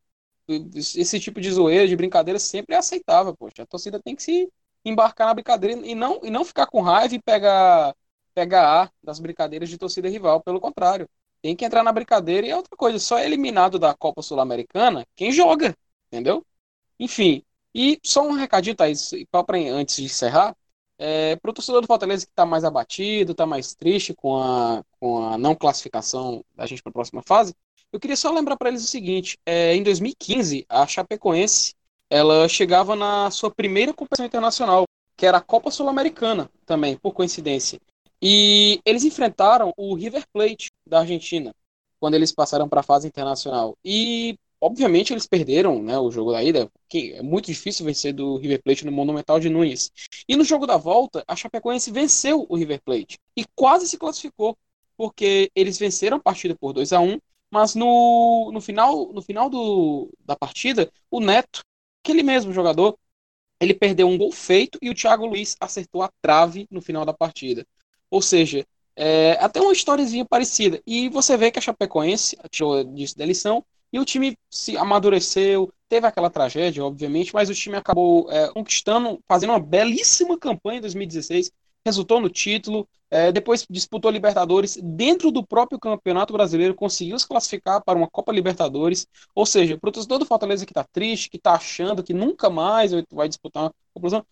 esse tipo de zoeira, de brincadeira sempre é aceitável, poxa. A torcida tem que se embarcar na brincadeira e não, e não ficar com raiva e pegar, pegar ar das brincadeiras de torcida rival. Pelo contrário, tem que entrar na brincadeira e é outra coisa. Só é eliminado da Copa Sul-Americana quem joga, entendeu? Enfim, e só um recadinho, Thaís, para antes de encerrar. É, para o torcedor do Fortaleza que está mais abatido, está mais triste com a, com a não classificação da gente para a próxima fase, eu queria só lembrar para eles o seguinte: é, em 2015, a Chapecoense ela chegava na sua primeira competição internacional, que era a Copa Sul-Americana, também, por coincidência. E eles enfrentaram o River Plate da Argentina, quando eles passaram para a fase internacional. E Obviamente eles perderam né, o jogo da ida, que é muito difícil vencer do River Plate no Monumental de Nunes. E no jogo da volta, a Chapecoense venceu o River Plate e quase se classificou, porque eles venceram a partida por 2 a 1 mas no, no final, no final do, da partida, o Neto, aquele mesmo jogador, ele perdeu um gol feito e o Thiago Luiz acertou a trave no final da partida. Ou seja, é, até uma historiezinha parecida. E você vê que a Chapecoense tirou disso da lição e o time se amadureceu, teve aquela tragédia, obviamente, mas o time acabou é, conquistando, fazendo uma belíssima campanha em 2016, resultou no título, é, depois disputou Libertadores dentro do próprio Campeonato Brasileiro, conseguiu se classificar para uma Copa Libertadores. Ou seja, para o torcedor do Fortaleza que está triste, que está achando que nunca mais vai disputar uma conclusão,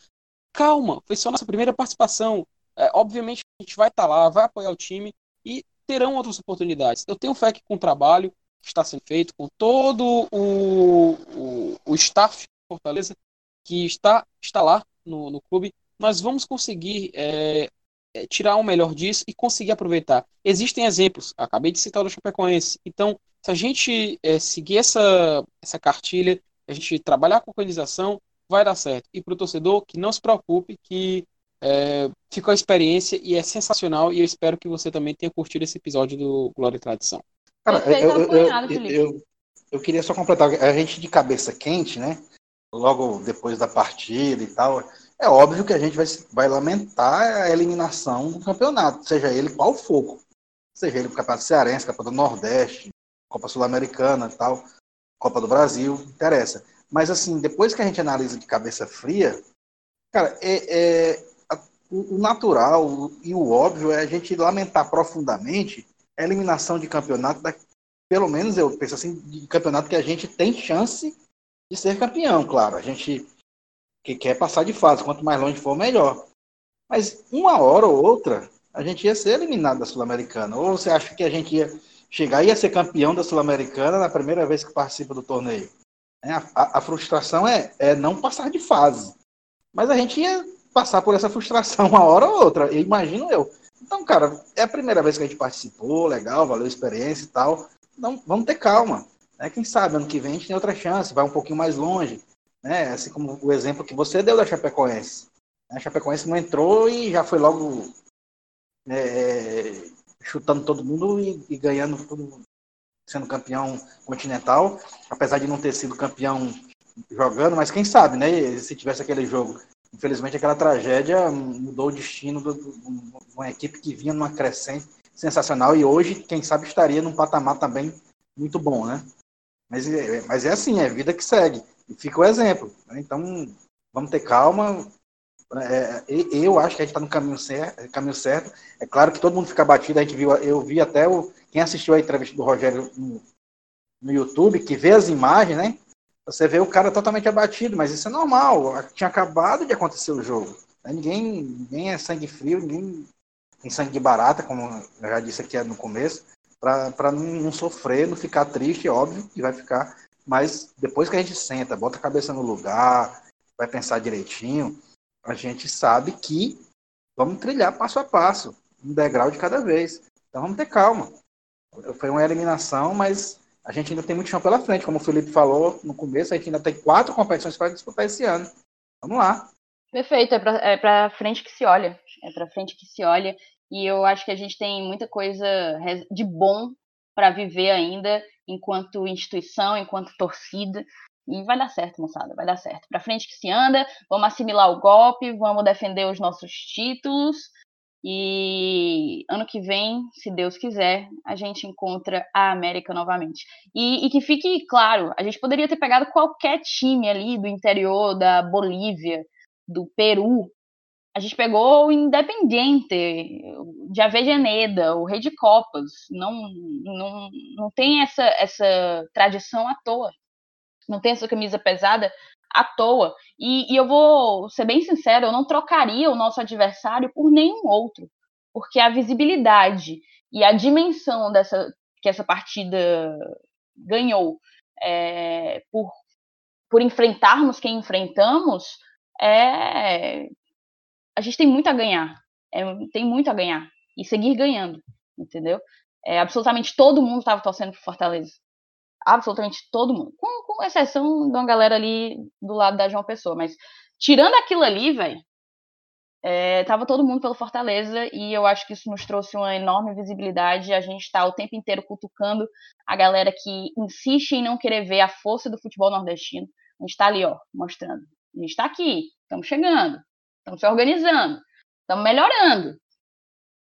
calma, foi só nossa primeira participação. É, obviamente a gente vai estar tá lá, vai apoiar o time e terão outras oportunidades. Eu tenho fé que com o trabalho, está sendo feito, com todo o, o, o staff de Fortaleza que está, está lá no, no clube, nós vamos conseguir é, é, tirar o melhor disso e conseguir aproveitar. Existem exemplos, acabei de citar o do Chapecoense, então se a gente é, seguir essa, essa cartilha, a gente trabalhar com organização, vai dar certo. E para o torcedor, que não se preocupe, que é, ficou a experiência e é sensacional. E eu espero que você também tenha curtido esse episódio do Glória e Tradição. Cara, eu, eu, eu, eu, queria só completar. A gente de cabeça quente, né? Logo depois da partida e tal, é óbvio que a gente vai, vai lamentar a eliminação do campeonato, seja ele qual for. Seja ele o Campeonato Cearense, Copa do Nordeste, Copa Sul-Americana tal, Copa do Brasil, interessa. Mas assim, depois que a gente analisa de cabeça fria, cara, é, é o natural e o óbvio é a gente lamentar profundamente eliminação de campeonato, da, pelo menos eu penso assim, de campeonato que a gente tem chance de ser campeão, claro. A gente que quer passar de fase, quanto mais longe for, melhor. Mas uma hora ou outra, a gente ia ser eliminado da Sul-Americana. Ou você acha que a gente ia chegar e ia ser campeão da Sul-Americana na primeira vez que participa do torneio? É, a, a, a, frustração é, é não passar de fase. Mas a gente ia passar por essa frustração *laughs* uma hora ou outra, imagino eu. Então, cara, é a primeira vez que a gente participou, legal, valeu a experiência e tal. Então, vamos ter calma. Né? Quem sabe ano que vem a gente tem outra chance, vai um pouquinho mais longe né? Assim como o exemplo que você deu da Chapecoense. A Chapecoense não entrou e já foi logo é, chutando todo mundo e, e, ganhando tudo, sendo campeão continental, apesar de não ter sido campeão jogando, mas quem sabe, né? Se tivesse aquele jogo. Infelizmente, aquela tragédia mudou o destino de uma equipe que vinha numa crescente sensacional e hoje, quem sabe, estaria num patamar também muito bom, né? Mas, é, mas é assim, é vida que segue. E fica o exemplo. Né? Então, vamos ter calma. É, eu acho que a gente está no caminho certo, caminho certo. É claro que todo mundo fica batido. A gente viu, eu vi até o, quem assistiu a entrevista do Rogério no, no YouTube, que vê as imagens, né? Você vê o cara totalmente abatido, mas isso é normal. Tinha acabado de acontecer o jogo. Ninguém, ninguém é sangue frio, ninguém tem sangue barata, como eu já disse aqui no começo, para não, não sofrer, não ficar triste, óbvio, que vai ficar mas depois que a gente senta, bota a cabeça no lugar, vai pensar direitinho, a gente sabe que vamos trilhar passo a passo, um degrau de cada vez. Então vamos ter calma. Foi uma eliminação, mas a gente ainda tem muito chão pela frente. Como o Felipe falou no começo, a gente ainda tem quatro competições para disputar esse ano. Vamos lá. Perfeito, é para é frente que se olha. É para frente que se olha. E eu acho que a gente tem muita coisa de bom para viver ainda enquanto instituição, enquanto torcida. E vai dar certo, moçada, vai dar certo. Para frente que se anda, vamos assimilar o golpe, vamos defender os nossos títulos. E ano que vem, se Deus quiser, a gente encontra a América novamente. E, e, que fique claro, a gente poderia ter pegado qualquer time ali do interior da Bolívia, do Peru, a gente pegou o Independiente, de Avejaneda, o Rei de Copas. Não, não, não tem essa, essa tradição à toa. Não tem essa camisa pesada à toa. E, e eu vou ser bem sincero, eu não trocaria o nosso adversário por nenhum outro. Porque a visibilidade e a dimensão dessa que essa partida ganhou é, por, por enfrentarmos quem enfrentamos é a gente tem muito a ganhar. É, tem muito a ganhar. E seguir ganhando, entendeu? É, absolutamente todo mundo estava torcendo pro Fortaleza. Absolutamente todo mundo. Com, com exceção de uma galera ali do lado da João Pessoa. Mas tirando aquilo ali, velho, é, tava todo mundo pelo Fortaleza e eu acho que isso nos trouxe uma enorme visibilidade. A gente está o tempo inteiro cutucando a galera que insiste em não querer ver a força do futebol nordestino. A gente está ali, ó, mostrando. A gente está aqui, estamos chegando. Estamos se organizando, estamos melhorando.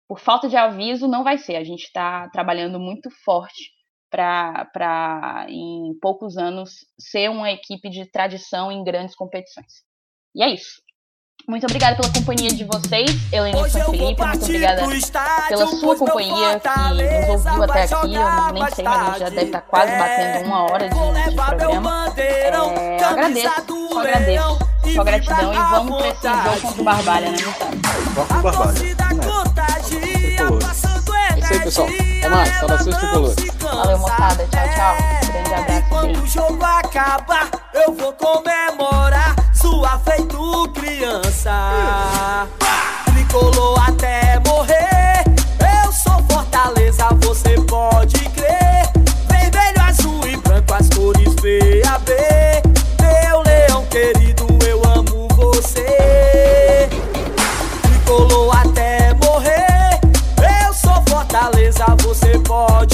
Por falta de aviso, não vai ser. A gente está trabalhando muito forte para, em poucos anos, ser uma equipe de tradição em grandes competições. E é isso. Muito obrigada pela companhia de vocês, Helenilson e Felipe. Muito obrigada pela sua companhia que nos ouviu até aqui. Eu nem sei, mas a gente já deve estar quase batendo uma hora de, de programa. É, eu agradeço, só agradeço só gratidão e vamos pra esse jogo contra o Barbalha, né, moçada? Vamos pro Barbalha. É pessoal. Até mais. Saudações tricolores. Valeu, moçada. Tchau, tchau. Grande abraço. Quando o jogo acabar, eu vou comemorar sua feito criança. Tricolor até morrer. Eu sou Fortaleza, você pode crer. Vermelho, azul e branco, as cores VAB. Você